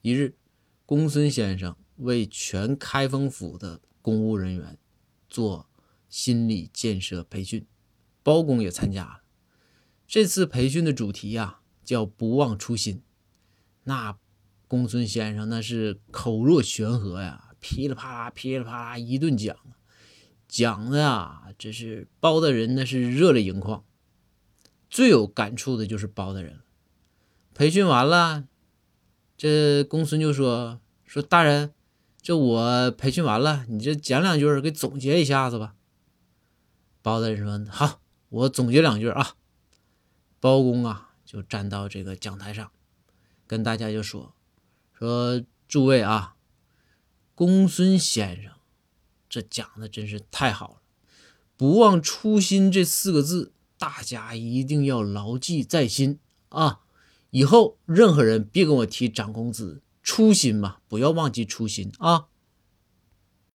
一日，公孙先生为全开封府的公务人员做心理建设培训，包公也参加了。这次培训的主题呀，叫“不忘初心”。那公孙先生那是口若悬河呀，噼里啪啦、噼里啪啦一顿讲，讲的啊，这是包大人那是热泪盈眶。最有感触的就是包大人了。培训完了。这公孙就说：“说大人，这我培训完了，你这讲两句，给总结一下子吧。”包大人说：“好，我总结两句啊。”包公啊，就站到这个讲台上，跟大家就说：“说诸位啊，公孙先生这讲的真是太好了，不忘初心这四个字，大家一定要牢记在心啊。”以后任何人别跟我提涨工资，初心嘛，不要忘记初心啊。